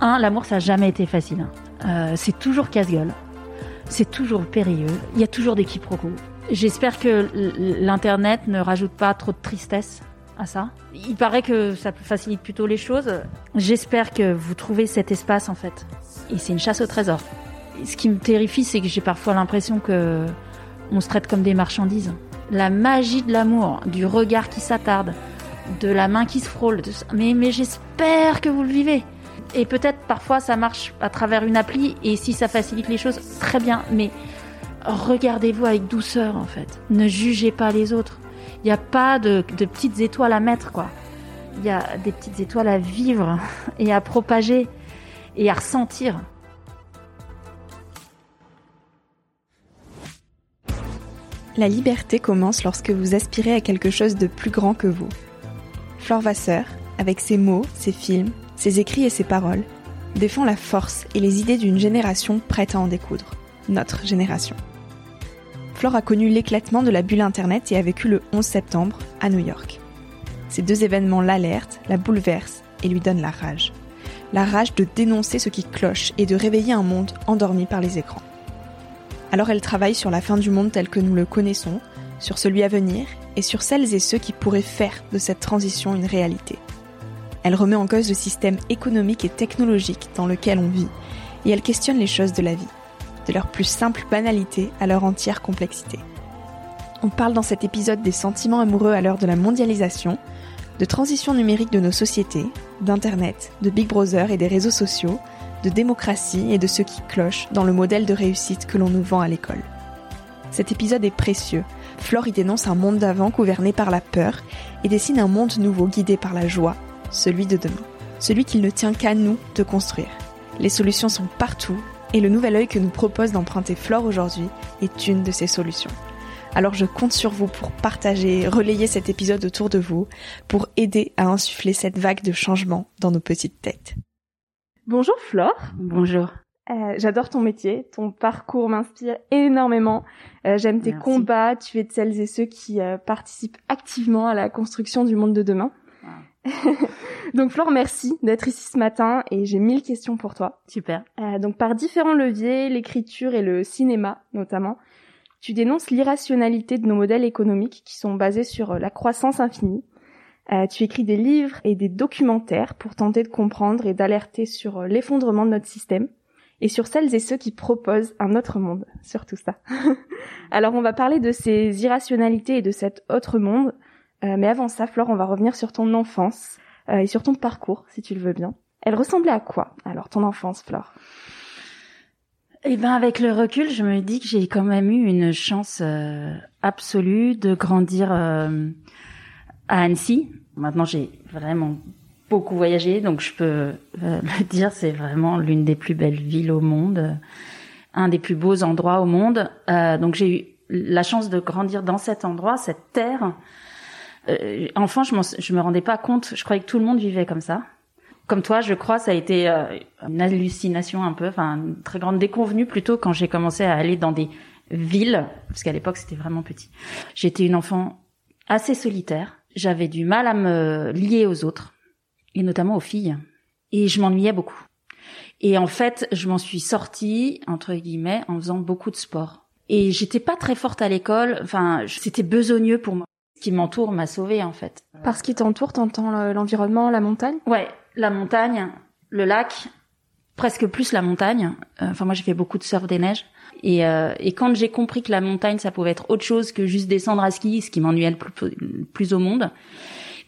Un, l'amour, ça n'a jamais été facile. Euh, c'est toujours casse-gueule. C'est toujours périlleux. Il y a toujours des quiproquos. J'espère que l'Internet ne rajoute pas trop de tristesse à ça. Il paraît que ça facilite plutôt les choses. J'espère que vous trouvez cet espace, en fait. Et c'est une chasse au trésor. Ce qui me terrifie, c'est que j'ai parfois l'impression que on se traite comme des marchandises. La magie de l'amour, du regard qui s'attarde, de la main qui se frôle. Mais, mais j'espère que vous le vivez. Et peut-être parfois ça marche à travers une appli et si ça facilite les choses, très bien. Mais regardez-vous avec douceur en fait. Ne jugez pas les autres. Il n'y a pas de, petites étoiles à mettre quoi. Il y a des petites étoiles à vivre et à propager et à ressentir. La liberté commence lorsque vous aspirez à quelque chose de plus grand que vous. Flore Vasseur, avec ses mots, ses films, ses écrits et ses paroles, défend la force et les idées d'une génération prête à en découdre, notre génération. Flore a connu l'éclatement de la bulle Internet et a vécu le 11 septembre à New York. Ces deux événements l'alertent, la bouleversent et lui donnent la rage. La rage de dénoncer ce qui cloche et de réveiller un monde endormi par les écrans. Alors elle travaille sur la fin du monde tel que nous le connaissons, sur celui à venir et sur celles et ceux qui pourraient faire de cette transition une réalité. Elle remet en cause le système économique et technologique dans lequel on vit, et elle questionne les choses de la vie, de leur plus simple banalité à leur entière complexité. On parle dans cet épisode des sentiments amoureux à l'heure de la mondialisation, de transition numérique de nos sociétés, d'Internet, de Big Brother et des réseaux sociaux, de démocratie et de ce qui cloche dans le modèle de réussite que l'on nous vend à l'école. Cet épisode est précieux. Flore y dénonce un monde d'avant gouverné par la peur et dessine un monde nouveau guidé par la joie celui de demain, celui qu'il ne tient qu'à nous de construire. Les solutions sont partout et le nouvel œil que nous propose d'emprunter Flore aujourd'hui est une de ces solutions. Alors je compte sur vous pour partager, relayer cet épisode autour de vous, pour aider à insuffler cette vague de changement dans nos petites têtes. Bonjour Flore. Bonjour. Euh, J'adore ton métier, ton parcours m'inspire énormément. Euh, J'aime tes combats, tu es de celles et ceux qui euh, participent activement à la construction du monde de demain. donc Flore, merci d'être ici ce matin et j'ai mille questions pour toi. Super. Euh, donc par différents leviers, l'écriture et le cinéma notamment, tu dénonces l'irrationalité de nos modèles économiques qui sont basés sur euh, la croissance infinie, Euh, tu écris des livres et des documentaires pour tenter de comprendre et d'alerter sur euh, l'effondrement de notre système et sur celles et ceux qui proposent un autre monde, sur tout ça. Alors on va parler de ces irrationalités et de cet autre monde, euh, mais avant ça, Flore, on va revenir sur ton enfance et sur ton parcours, si tu le veux bien. Elle ressemblait à quoi alors ton enfance, Flore? Eh ben avec le recul, je me dis que j'ai quand même eu une chance absolue de grandir à Annecy. Maintenant, j'ai vraiment beaucoup voyagé, donc je peux euh, le dire, c'est vraiment l'une des plus belles villes au monde, un des plus beaux endroits au monde. Euh, donc j'ai eu la chance de grandir dans cet endroit, cette terre. Euh, enfant, je, je me rendais pas compte, je croyais que tout le monde vivait comme ça. Comme toi, je crois, ça a été euh, une hallucination un peu, enfin une très grande déconvenue plutôt quand j'ai commencé à aller dans des villes, parce qu'à l'époque c'était vraiment petit. J'étais une enfant assez solitaire j'avais du mal à me lier aux autres, et notamment aux filles. Et je m'ennuyais beaucoup. Et en fait, je m'en suis sortie, entre guillemets, en faisant beaucoup de sport. Et j'étais pas très forte à l'école, enfin, c'était besogneux pour moi. Ce qui m'entoure m'a sauvée, en fait. Parce qu'il t'entoure, t'entends l'environnement, la montagne? Ouais, la montagne, le lac, presque plus la montagne. Euh, enfin, moi, j'ai fait beaucoup de surf des neiges. Et, euh, et quand j'ai compris que la montagne, ça pouvait être autre chose que juste descendre à ski, ce qui m'ennuyait le plus, plus, au monde,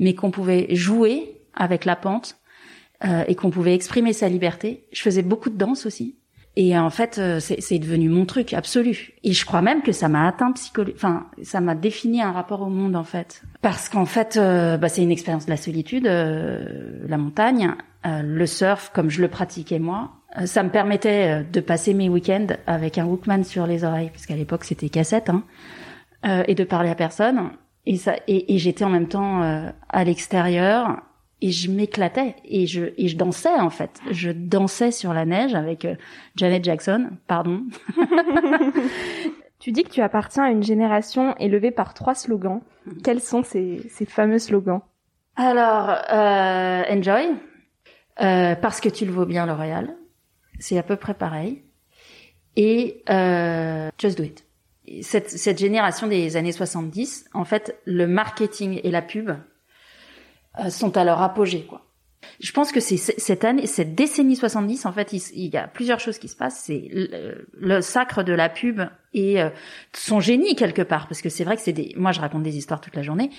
mais qu'on pouvait jouer avec la pente euh, et qu'on pouvait exprimer sa liberté. Je faisais beaucoup de danse aussi. Et en fait, euh, c'est devenu mon truc absolu. Et je crois même que ça m'a atteint psychologiquement. Enfin, ça m'a défini un rapport au monde en fait. Parce qu'en fait, euh, bah, c'est une expérience de la solitude, euh, la montagne, le surf comme je le pratiquais moi. Ça me permettait de passer mes week-ends avec un Walkman sur les oreilles, parce qu'à l'époque c'était cassette, hein, et de parler à personne. Et ça, et, et j'étais en même temps à l'extérieur et je m'éclatais et je et je dansais en fait. Je dansais sur la neige avec euh, Janet Jackson, pardon. tu dis que tu appartiens à une génération élevée par trois slogans. Quels sont ces, ces fameux slogans? Alors, euh, enjoy, euh, parce que tu le vaux bien, L'Oréal. C'est à peu près pareil. Et euh, just do it. Cette, cette génération des années 70, en fait, le marketing et la pub, sont à leur apogée, quoi. Je pense que c'est cette année, cette décennie 70, en fait, il, y a plusieurs choses qui se passent. C'est le, sacre de la pub et euh, son génie quelque part, parce que c'est vrai que c'est des. Moi, je raconte des histoires toute la journée.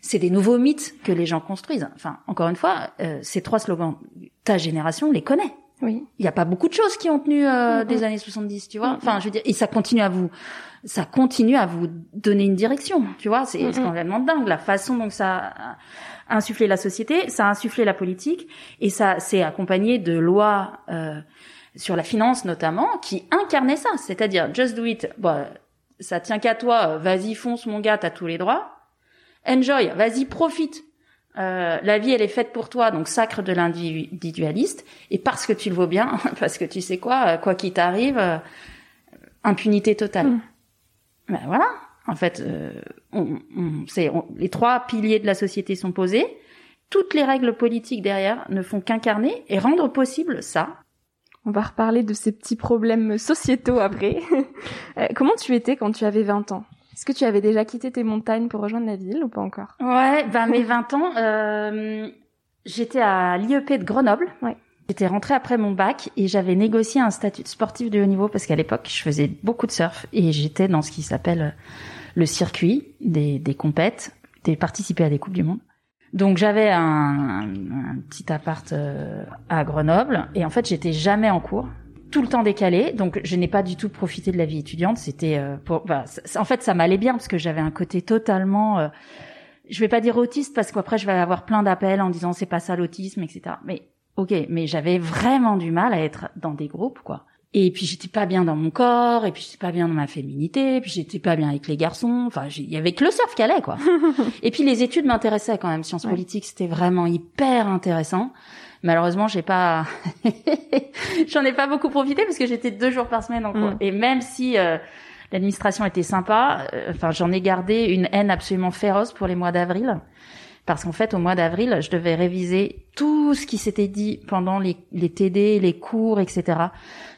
C'est des nouveaux mythes que les gens construisent. Enfin, encore une fois, euh, ces trois slogans, ta génération les connaît. Oui. Il n'y a pas beaucoup de choses qui ont tenu des années 70, tu vois. Enfin, je veux dire, et ça continue à vous, ça continue à vous donner une direction, tu vois. C'est complètement dingue la façon dont ça insufflé la société, ça a insufflé la politique, et ça s'est accompagné de lois euh, sur la finance notamment qui incarnaient ça, c'est-à-dire just do it, bon, ça tient qu'à toi, vas-y fonce mon gars, t'as tous les droits. Enjoy, vas-y profite. Euh, la vie elle est faite pour toi, donc sacre de l'individualiste. Et parce que tu le vaux bien, parce que tu sais quoi, quoi qu'il t'arrive, euh, impunité totale. Mm. Ben voilà. En fait, euh, on, les trois piliers de la société sont posés. Toutes les règles politiques derrière ne font qu'incarner et rendre possible ça. On va reparler de ces petits problèmes sociétaux après. Euh, comment tu étais quand tu avais 20 ans? Est-ce que tu avais déjà quitté tes montagnes pour rejoindre la ville ou pas encore? Ouais, ben mes 20 ans, euh, j'étais à l'IEP de Grenoble. Ouais. J'étais rentrée après mon bac et j'avais négocié un statut de sportif de haut niveau parce qu'à l'époque, je faisais beaucoup de surf et j'étais dans ce qui s'appelle le circuit des, des compètes, des participer à des coupes du monde. Donc j'avais un, un, petit appart euh, à Grenoble et en fait j'étais jamais en cours, tout le temps décalé. Donc je n'ai pas du tout profité de la vie étudiante. C'était euh, pour, bah, en fait ça m'allait bien parce que j'avais un côté totalement, euh, je vais pas dire autiste parce qu'après je vais avoir plein d'appels en disant c'est pas ça l'autisme, etc. Mais ok, mais j'avais vraiment du mal à être dans des groupes, quoi. Et puis j'étais pas bien dans mon corps, et puis j'étais pas bien dans ma féminité, et puis j'étais pas bien avec les garçons. Enfin, il y avait que le surf qui allait, quoi. et puis les études m'intéressaient quand même. Sciences politiques, c'était vraiment hyper intéressant. Malheureusement, j'ai pas, j'en ai pas beaucoup profité parce que j'étais deux jours par semaine en cours. Mm. Et même si euh, l'administration était sympa, euh, enfin, j'en ai gardé une haine absolument féroce pour les mois d'avril parce qu'en fait, au mois d'avril, je devais réviser tout ce qui s'était dit pendant les, les, TD, les cours, etc.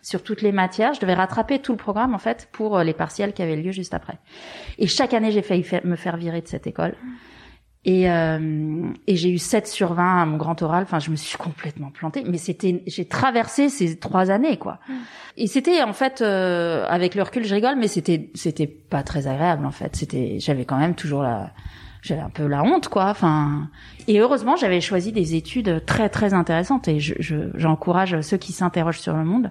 sur toutes les matières. Je devais rattraper tout le programme, en fait, pour euh, les partiels qui avaient lieu juste après. Et chaque année, j'ai failli me faire virer de cette école. Et, euh, et j'ai eu 7 sur 20 à mon grand oral. Enfin, je me suis complètement plantée. Mais c'était, j'ai traversé ces trois années, quoi. Et c'était en fait, euh, avec le recul, je rigole, mais c'était, c'était pas très agréable en fait. C'était, j'avais quand même toujours la, j'avais un peu la honte, quoi. Enfin, et heureusement, j'avais choisi des études très très intéressantes. Et je, je, j'encourage ceux qui s'interrogent sur le monde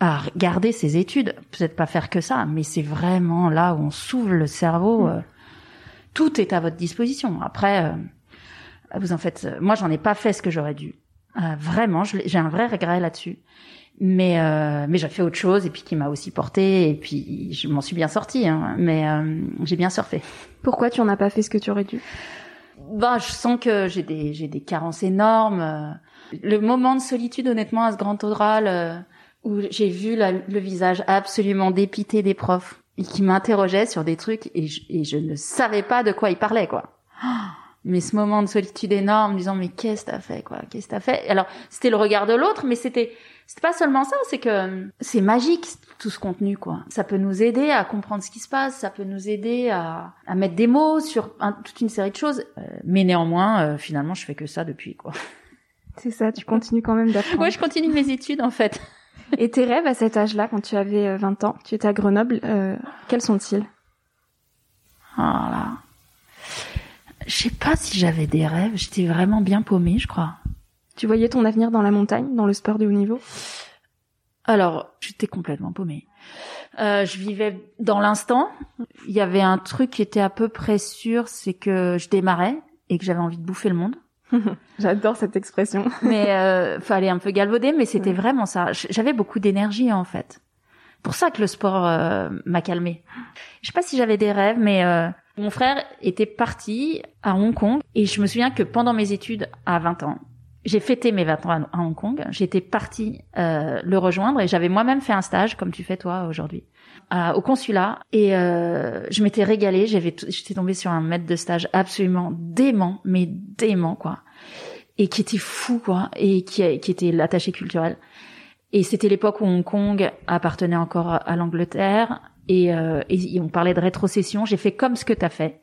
à garder ces études. Peut-être pas faire que ça, mais c'est vraiment là où on s'ouvre le cerveau. Euh, tout est à votre disposition. Après, euh, vous en faites. Moi, j'en ai pas fait ce que j'aurais dû. Euh, vraiment, j'ai un vrai regret là-dessus. Mais euh, mais j'ai fait autre chose et puis qui m'a aussi porté et puis je m'en suis bien sortie. Hein, mais euh, j'ai bien surfé. Pourquoi tu en as pas fait ce que tu aurais dû? Bah, je sens que j'ai des j'ai des carences énormes. Le moment de solitude, honnêtement, à ce grand oral où j'ai vu la, le visage absolument dépité des profs et qui m'interrogeaient sur des trucs et je, et je ne savais pas de quoi ils parlaient quoi. Mais ce moment de solitude énorme, disant mais qu'est-ce que t'as fait quoi, qu'est-ce que t'as fait? Alors c'était le regard de l'autre, mais c'était c'était pas seulement ça, c'est que c'est magique tout ce contenu quoi. Ça peut nous aider à comprendre ce qui se passe, ça peut nous aider à, à mettre des mots sur un, toute une série de choses. Euh, mais néanmoins, euh, finalement, je fais que ça depuis quoi. C'est ça, tu continues quand même d'apprendre. Ouais, je continue mes études en fait. Et tes rêves à cet âge-là, quand tu avais 20 ans, tu étais à Grenoble, euh, quels sont-ils? Ah là. Je sais pas si j'avais des rêves, j'étais vraiment bien paumée, je crois. Tu voyais ton avenir dans la montagne, dans le sport de haut niveau? Alors, j'étais complètement paumée. Euh, je vivais dans l'instant. Il y avait un truc qui était à peu près sûr, c'est que je démarrais et que j'avais envie de bouffer le monde. J'adore cette expression. mais euh, fallait un peu galvauder, mais c'était vraiment ça. J'avais beaucoup d'énergie en fait. Pour ça que le sport euh, m'a calmé. Je sais pas si j'avais des rêves, mais euh, mon frère était parti à Hong Kong et je me souviens que pendant mes études à 20 ans, j'ai fêté mes 20 ans à Hong Kong. J'étais partie euh, le rejoindre et j'avais moi-même fait un stage comme tu fais toi aujourd'hui au consulat et euh, je m'étais régalée. J'avais, j'étais tombée sur un maître de stage absolument dément, mais dément quoi, et qui était fou quoi, et qui, qui était l'attaché culturel. Et c'était l'époque où Hong Kong appartenait encore à l'Angleterre et, euh, et on parlait de rétrocession. J'ai fait comme ce que t'as fait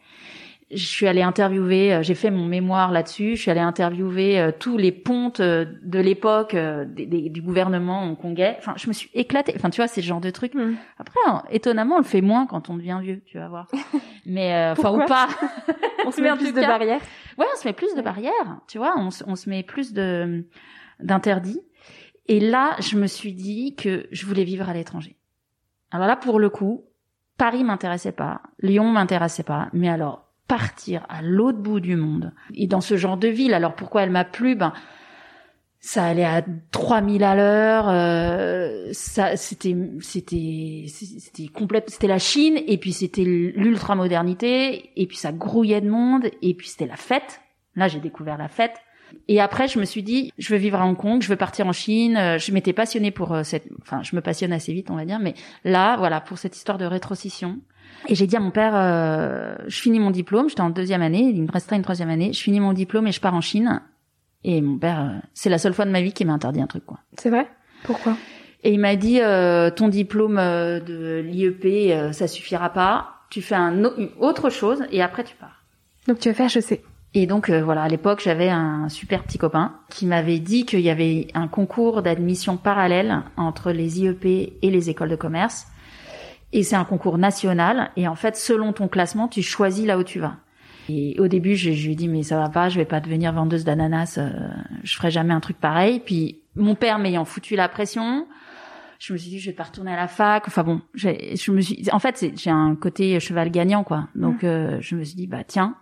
je suis allée interviewer, euh, j'ai fait mon mémoire là-dessus, je suis allée interviewer euh, tous les pontes euh, de l'époque du gouvernement hongkongais. Enfin, je me suis éclatée. Enfin, tu vois, c'est ce genre de truc. Mm. Après, hein, étonnamment, on le fait moins quand on devient vieux, tu vas voir. Mais enfin ou pas. on se met plus de barrières. Ouais, on se met plus de barrières. Tu vois, on, on se met plus de d'interdits. Et là, je me suis dit que je voulais vivre à l'étranger. Alors là, pour le coup, Paris m'intéressait pas, Lyon m'intéressait pas, mais alors partir à l'autre bout du monde. Et dans ce genre de ville, alors pourquoi elle m'a plu? Ben ça allait à 3000 à l'heure, euh, ça c'était c'était c'était complète, c'était la Chine et puis c'était l'ultra modernité et puis ça grouillait de monde et puis c'était la fête. Là, j'ai découvert la fête. Et après, je me suis dit, je veux vivre à Hong Kong, je veux partir en Chine. Euh, je m'étais passionnée pour euh, cette, enfin, je me passionne assez vite, on va dire, mais là, voilà, pour cette histoire de rétrocession. Et j'ai dit à mon père, euh, je finis mon diplôme, j'étais en deuxième année, il me resterait une troisième année, je finis mon diplôme et je pars en Chine. Et mon père, euh, c'est la seule fois de ma vie qu'il m'a interdit un truc, quoi. C'est vrai? Pourquoi? Et il m'a dit, euh, ton diplôme euh, de l'IEP, ça suffira pas. Tu fais un autre chose et après tu pars. Donc tu vas faire HEC. Et donc voilà, à l'époque, j'avais un super petit copain qui m'avait dit qu'il y avait un concours d'admission parallèle entre les IEP et les écoles de commerce et c'est un concours national. Et en fait, selon ton classement, tu choisis là où tu vas. Et au début, je, je lui ai dit mais ça va pas, je vais pas devenir vendeuse d'ananas, euh, je ferai jamais un truc pareil. Puis mon père m'ayant foutu la pression, je me suis dit je vais pas retourner à la fac. Enfin bon, je me suis, en fait, j'ai un côté cheval gagnant quoi. Donc euh, je me suis dit bah tiens.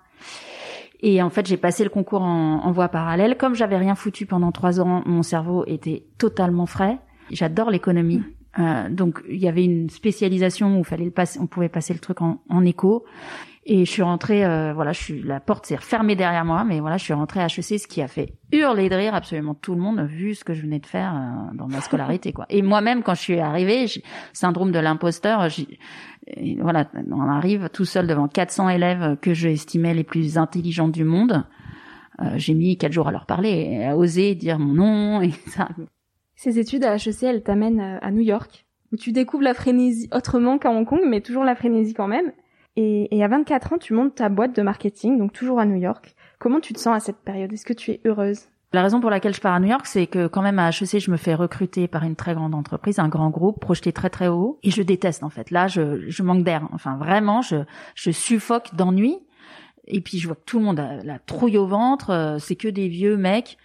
Et en fait, j'ai passé le concours en, en voie parallèle. Comme j'avais rien foutu pendant trois ans, mon cerveau était totalement frais. J'adore l'économie. Euh, donc il y avait une spécialisation où fallait le passer, on pouvait passer le truc en, en éco. Et je suis rentrée, euh, voilà, je suis, la porte s'est refermée derrière moi, mais voilà, je suis rentrée à HEC, ce qui a fait hurler de rire absolument tout le monde, vu ce que je venais de faire euh, dans ma scolarité, quoi. Et moi-même, quand je suis arrivée, syndrome de l'imposteur, voilà, on arrive tout seul devant 400 élèves que je estimais les plus intelligents du monde. Euh, j'ai mis quatre jours à leur parler, à oser dire mon nom et ça. Ces études à HEC, elles t'amènent euh, à New York, où tu découvres la frénésie autrement qu'à Hong Kong, mais toujours la frénésie quand même. Et, et à 24 ans, tu montes ta boîte de marketing, donc toujours à New York. Comment tu te sens à cette période? Est-ce que tu es heureuse? La raison pour laquelle je pars à New York, c'est que quand même à HEC, je me fais recruter par une très grande entreprise, un grand groupe, projeté très très haut, et je déteste en fait. Là, je, je manque d'air. Enfin, vraiment, je, je suffoque d'ennui. Et puis je vois que tout le monde a la trouille au ventre. euh, C'est que des vieux mecs.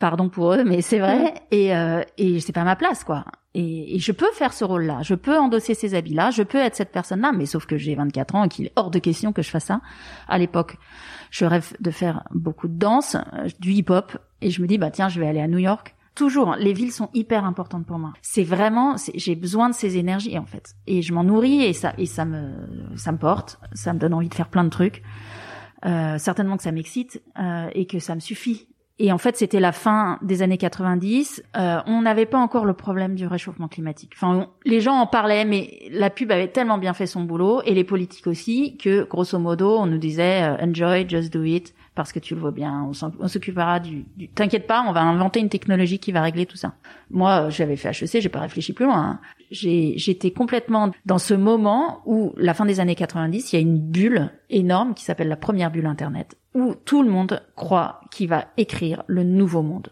Pardon pour eux, mais c'est vrai. Et euh, et c'est pas ma place, quoi. Et, et je peux faire ce rôle-là. Je peux endosser ces habits-là. Je peux être cette personne-là. Mais sauf que j'ai 24 ans et qu'il est hors de question que je fasse ça. À l'époque, je rêve de faire beaucoup de danse, euh, du hip-hop. Et je me dis, bah tiens, je vais aller à New York. Toujours, les villes sont hyper importantes pour moi. C'est vraiment, j'ai besoin de ces énergies en fait, et je m'en nourris et ça, et ça me, ça me porte, ça me donne envie de faire plein de trucs. Euh, certainement que ça m'excite euh, et que ça me suffit. Et en fait, c'était la fin des années 90. Euh, on n'avait pas encore le problème du réchauffement climatique. Enfin, les gens en parlaient, mais la pub avait tellement bien fait son boulot et les politiques aussi que, grosso modo, on nous disait euh, enjoy, just do it, parce que tu le vois bien. On s'occupera du. du... T'inquiète pas, on va inventer une technologie qui va régler tout ça. Moi, euh, j'avais fait HEC, j'ai pas réfléchi plus loin. hein. J'ai, j'étais complètement dans ce moment où, la fin des années 90, il y a une bulle énorme qui s'appelle la première bulle Internet, où tout le monde croit qu'il va écrire le nouveau monde.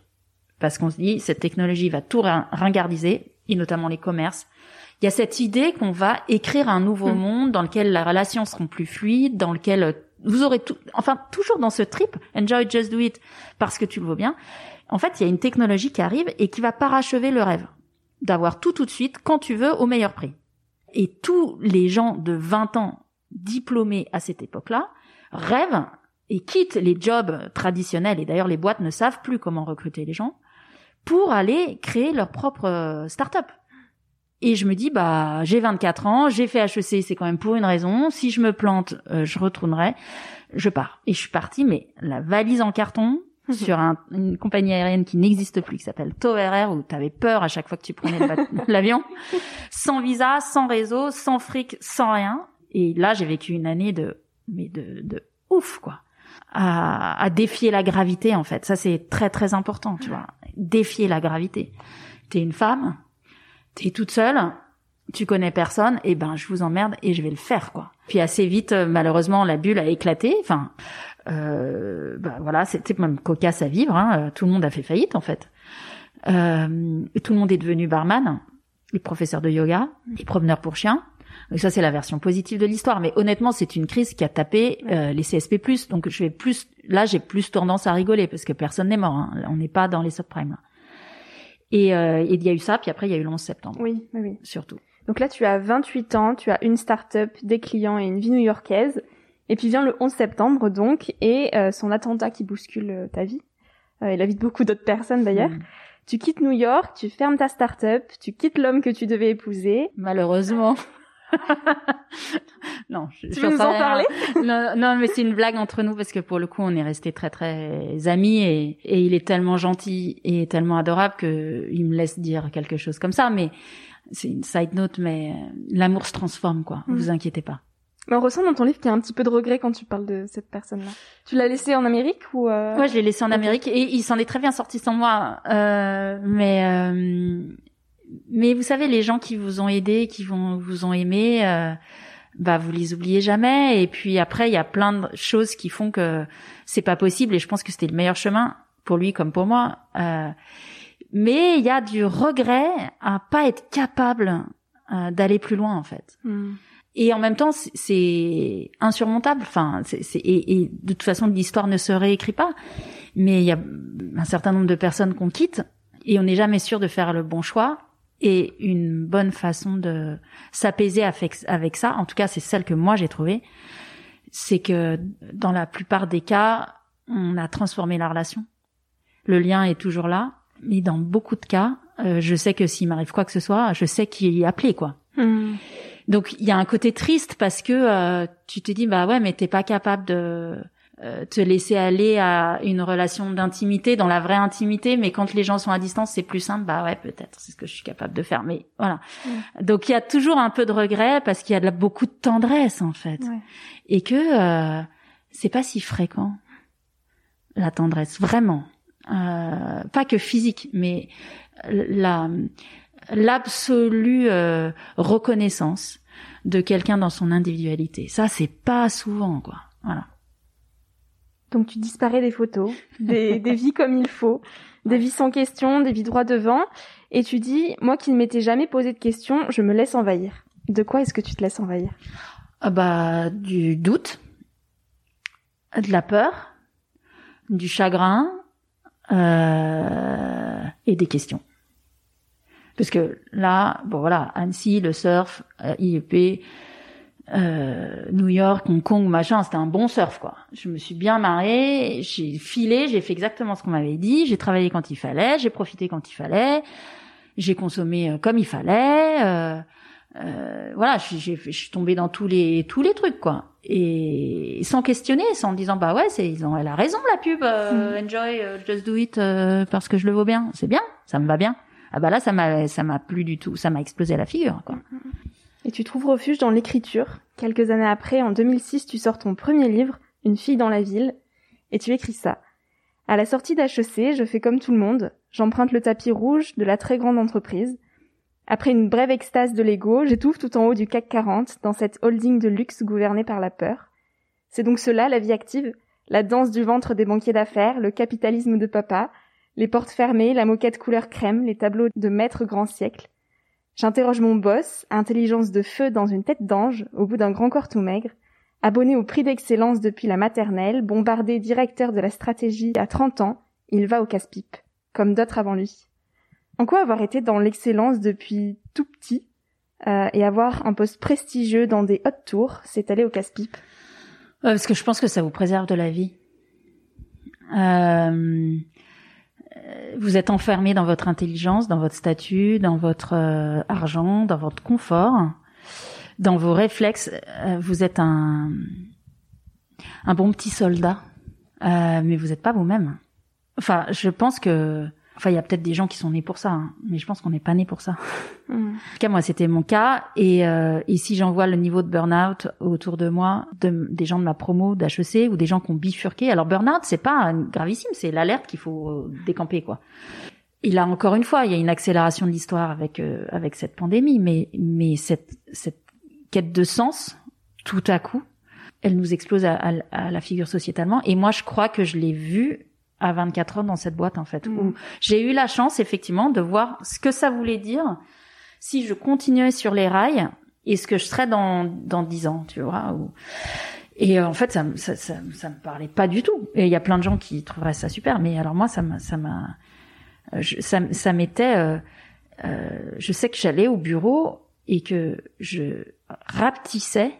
Parce qu'on se dit, cette technologie va tout rin- ringardiser, et notamment les commerces. Il y a cette idée qu'on va écrire un nouveau Mm. monde dans lequel les relations seront plus fluides, dans lequel euh, vous aurez tout, enfin, toujours dans ce trip, enjoy, just do it, parce que tu le vois bien. En fait, il y a une technologie qui arrive et qui va parachever le rêve d'avoir tout tout de suite quand tu veux au meilleur prix. Et tous les gens de 20 ans diplômés à cette époque-là rêvent et quittent les jobs traditionnels et d'ailleurs les boîtes ne savent plus comment recruter les gens pour aller créer leur propre euh, start-up. Et je me dis bah j'ai 24 ans, j'ai fait HEC, c'est quand même pour une raison. Si je me plante, euh, je retournerai. Je pars. Et je suis partie, mais la valise en carton sur un- une compagnie aérienne qui n'existe plus, qui s'appelle TOER, où tu avais peur à chaque fois que tu prenais l'avion, sans visa, sans réseau, sans fric, sans rien. Et là, j'ai vécu une année de, mais de, de ouf, quoi. À, à défier la gravité, en fait. Ça, c'est très, très important, tu vois. Défier la gravité. T'es une femme, t'es toute seule, tu connais personne, et ben, je vous emmerde et je vais le faire, quoi. Puis assez vite, euh, malheureusement, la bulle a éclaté. Enfin, euh, bah voilà, c'était même cocasse à vivre. Hein. Euh, Tout le monde a fait faillite en fait. Euh, et tout le monde est devenu barman, les professeurs de yoga, les promeneurs pour chiens. Donc ça c'est la version positive de l'histoire. Mais honnêtement, c'est une crise qui a tapé euh, les CSP+. Donc je vais plus, là j'ai plus tendance à rigoler parce que personne n'est mort. hein. On n'est pas dans les subprimes. Euh, et il y a eu ça, puis après il y a eu le 11 septembre Oui, oui, oui. surtout. Donc là, tu as 28 ans, tu as une start-up, des clients et une vie new-yorkaise. Et puis vient le 11 septembre, donc, et euh, son attentat qui bouscule euh, ta vie, euh, et la vie de beaucoup d'autres personnes d'ailleurs. Mm. Tu quittes New York, tu fermes ta start-up, tu quittes l'homme que tu devais épouser. Malheureusement. non, je, Tu veux nous en parler? Non, non, mais c'est une blague entre nous parce que pour le coup, on est restés très très amis et, et il est tellement gentil et tellement adorable que il me laisse dire quelque chose comme ça. Mais c'est une side note, mais euh, l'amour se transforme, quoi. Mhm. Vous inquiétez pas. Mais on ressent dans ton livre qu'il y a un petit peu de regret quand tu parles de cette personne-là. Tu l'as laissé en Amérique ou euh... Moi, je l'ai laissé en. Amérique et il s'en est très bien sorti sans moi. Euh, mais euh, mais vous savez, les gens qui vous ont aidé, qui vont vous ont aimé, euh, bah vous les oubliez jamais. Et puis après, il y a plein de choses qui font que c'est pas possible. Et je pense que c'était le meilleur chemin pour lui comme pour moi. Euh, mais il y a du regret à pas être capable euh, d'aller plus loin en fait. Hmm. Et en même temps, c'est- insurmontable. Enfin, c'est- et, et de toute façon, l'histoire ne se réécrit pas. Mais il y a un certain nombre de personnes qu'on quitte et on n'est jamais sûr de faire le bon choix. Et une bonne façon de s'apaiser avec, avec ça, en tout cas, c'est celle que moi j'ai trouvée, c'est que dans la plupart des cas, on a transformé la relation. Le lien est toujours là, mais dans beaucoup de cas, euh, je sais que s'il m'arrive quoi que ce soit, je sais qui appeler, quoi. Hmm. Donc il y a un côté triste parce que euh, tu te dis bah ouais mais t'es pas capable de euh, te laisser aller à une relation d'intimité dans la vraie intimité. Mais quand les gens sont à distance c'est plus simple. Bah ouais peut-être. C'est ce que je suis capable de faire. Mais voilà. Donc il y a toujours un peu de regret parce qu'il y a de la, beaucoup de tendresse en fait. Ouais. et que euh, c'est pas si fréquent la tendresse. Vraiment. Euh, pas que physique mais la l'absolue euh, reconnaissance de quelqu'un dans son individualité. Ça, c'est pas souvent, quoi. Voilà. Donc tu disparais des photos, des, des vies comme il faut, des vies sans question, des vies droit devant, et tu dis, moi qui ne m'étais jamais posé de questions, je me laisse envahir. De quoi est-ce que tu te laisses envahir? Ah bah du doute, de la peur, du chagrin euh, et des questions. Parce que là, bon voilà, Annecy, le surf, euh, IEP, euh, New York, Hong Kong, machin, c'était un bon surf quoi. Je me suis bien marrée, j'ai filé, j'ai fait exactement ce qu'on m'avait dit, j'ai travaillé quand il fallait, j'ai profité quand il fallait, j'ai consommé euh, comme il fallait. Euh, euh, voilà, je suis tombée dans tous les tous les trucs quoi, et sans questionner, sans disant bah ouais, c'est ils ont elle a raison la pub, euh, hmm. enjoy, euh, just do it parce que je le vaux bien, c'est bien, ça me va bien. Ah bah là ça m'a ça m'a plus du tout, ça m'a explosé la figure quoi. Et tu trouves refuge dans l'écriture. Quelques années après, en 2006, tu sors ton premier livre, Une fille dans la ville, et tu écris ça. À la sortie d'HEC, je fais comme tout le monde, j'emprunte le tapis rouge de la très grande entreprise. Après une brève extase de l'ego, j'étouffe tout en haut du CAC 40 dans cette holding de luxe gouvernée par la peur. C'est donc cela la vie active, la danse du ventre des banquiers d'affaires, le capitalisme de papa, les portes fermées, la moquette couleur crème, les tableaux de maître grand siècle. J'interroge mon boss, intelligence de feu dans une tête d'ange, au bout d'un grand corps tout maigre, abonné au prix d'excellence depuis la maternelle, bombardé directeur de la stratégie à 30 ans, il va au casse-pipe, comme d'autres avant lui. En quoi avoir été dans l'excellence depuis tout petit euh, et avoir un poste prestigieux dans des hautes tours, c'est aller au casse-pipe? Parce que je pense que ça vous préserve de la vie. Euh, vous êtes enfermé dans votre intelligence, dans votre statut, dans votre euh, argent, dans votre confort, dans vos réflexes. vous êtes un un bon petit soldat, mais vous n'êtes pas vous-même. Enfin, je pense que Enfin, il y a peut-être des gens qui sont nés pour ça, hein, mais je pense qu'on n'est pas né pour ça. Mm. En tout cas, moi, c'était mon cas. Et, euh, et si j'en vois le niveau de burn-out autour de moi, de, des gens de ma promo d'HEC ou des gens qui ont bifurqué. Alors, burn-out, c'est pas gravissime, c'est l'alerte qu'il faut euh, décamper, quoi. Et là, encore une fois, il y a une accélération de l'histoire avec euh, avec cette pandémie, mais mais cette cette quête de sens, tout à coup, elle nous explose à, à, à la figure sociétalement. Et moi, je crois que je l'ai vu à 24 heures dans cette boîte en fait où mm. j'ai eu la chance effectivement de voir ce que ça voulait dire si je continuais sur les rails et ce que je serais dans dans 10 ans tu vois et euh, en fait ça, ça, ça ça me parlait pas du tout et il y a plein de gens qui trouveraient ça super mais alors moi ça m'a ça m'a euh, ça ça m'était euh, euh, je sais que j'allais au bureau et que je rapetissais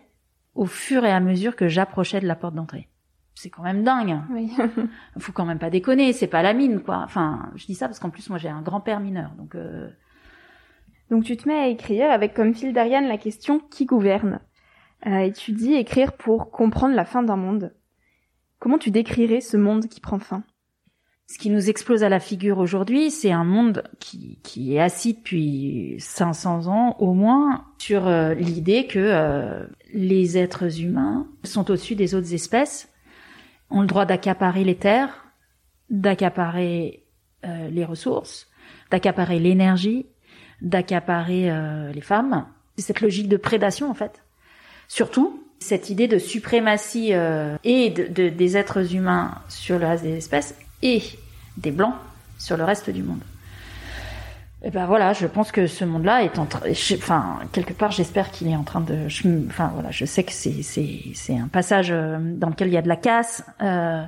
au fur et à mesure que j'approchais de la porte d'entrée c'est quand même dingue. Oui. Faut quand même pas déconner, c'est pas la mine quoi. Enfin, je dis ça parce qu'en plus moi j'ai un grand-père mineur, donc. Euh... Donc tu te mets à écrire avec comme fil d'Ariane la question qui gouverne. Euh, et tu dis écrire pour comprendre la fin d'un monde. Comment tu décrirais ce monde qui prend fin? Ce qui nous explose à la figure aujourd'hui, c'est un monde qui, qui est assis depuis 500 ans au moins sur euh, l'idée que euh, les êtres humains sont au-dessus des autres espèces ont le droit d'accaparer les terres, d'accaparer euh, les ressources, d'accaparer l'énergie, d'accaparer euh, les femmes. C'est cette logique de prédation en fait. Surtout cette idée de suprématie euh, et de, des êtres humains sur le reste des espèces et des blancs sur le reste du monde. Et ben voilà, je pense que ce monde-là est en train, enfin quelque part, j'espère qu'il est en train de, enfin voilà, je sais que c'est c'est c'est un passage euh, dans lequel il y a de la casse. Euh,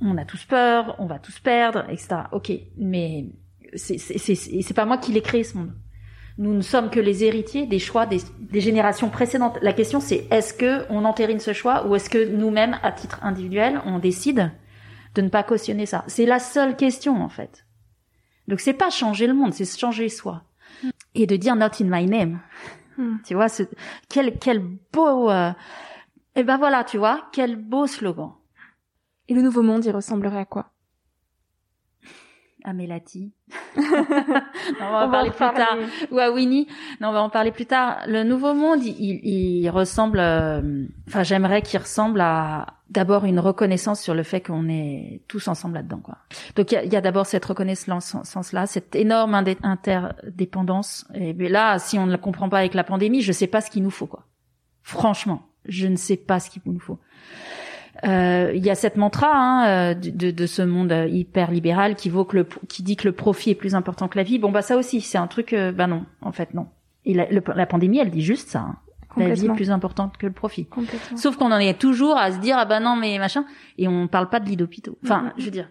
on a tous peur, on va tous perdre, etc. Ok, mais c'est c'est c'est pas moi qui l'ai créé ce monde. Nous ne sommes que les héritiers des choix des, des générations précédentes. La question c'est est-ce que on entérine ce choix ou est-ce que nous-mêmes, à titre individuel, on décide de ne pas cautionner ça? C'est la seule question en fait. Donc c'est pas changer le monde, c'est changer soi. Et de dire not in my name. Hmm. Tu vois, ce, quel quel beau euh, et ben voilà, tu vois, quel beau slogan. Et le nouveau monde, il ressemblerait à quoi? À Melati. on va en parler plus tard. Ou à Winnie. Non, on va en parler plus tard. Le Nouveau Monde, il, il, ressemble. euh, Enfin, j'aimerais qu'il ressemble à d'abord une reconnaissance sur le fait qu'on est tous ensemble là-dedans, quoi. Donc il y a, d'abord cette reconnaissance-là, cette énorme interdépendance. Et là, si on ne la comprend pas avec la pandémie, je sais pas ce qu'il nous faut, quoi. Franchement, je ne sais pas ce qu'il nous faut. Euh, Il y a cette mantra hein, euh, de, de- ce monde hyper libéral qui, vaut que le, qui dit que le profit est plus important que la vie. Bon bah ça aussi, c'est un truc. Euh, bah non, en fait non. Et la, le- la pandémie, elle dit juste ça. hein. La vie est plus importante que le profit. Sauf qu'on en est toujours à se dire ah bah non mais machin et on parle pas de lits d'hôpitaux. Enfin, Mhm. je veux dire.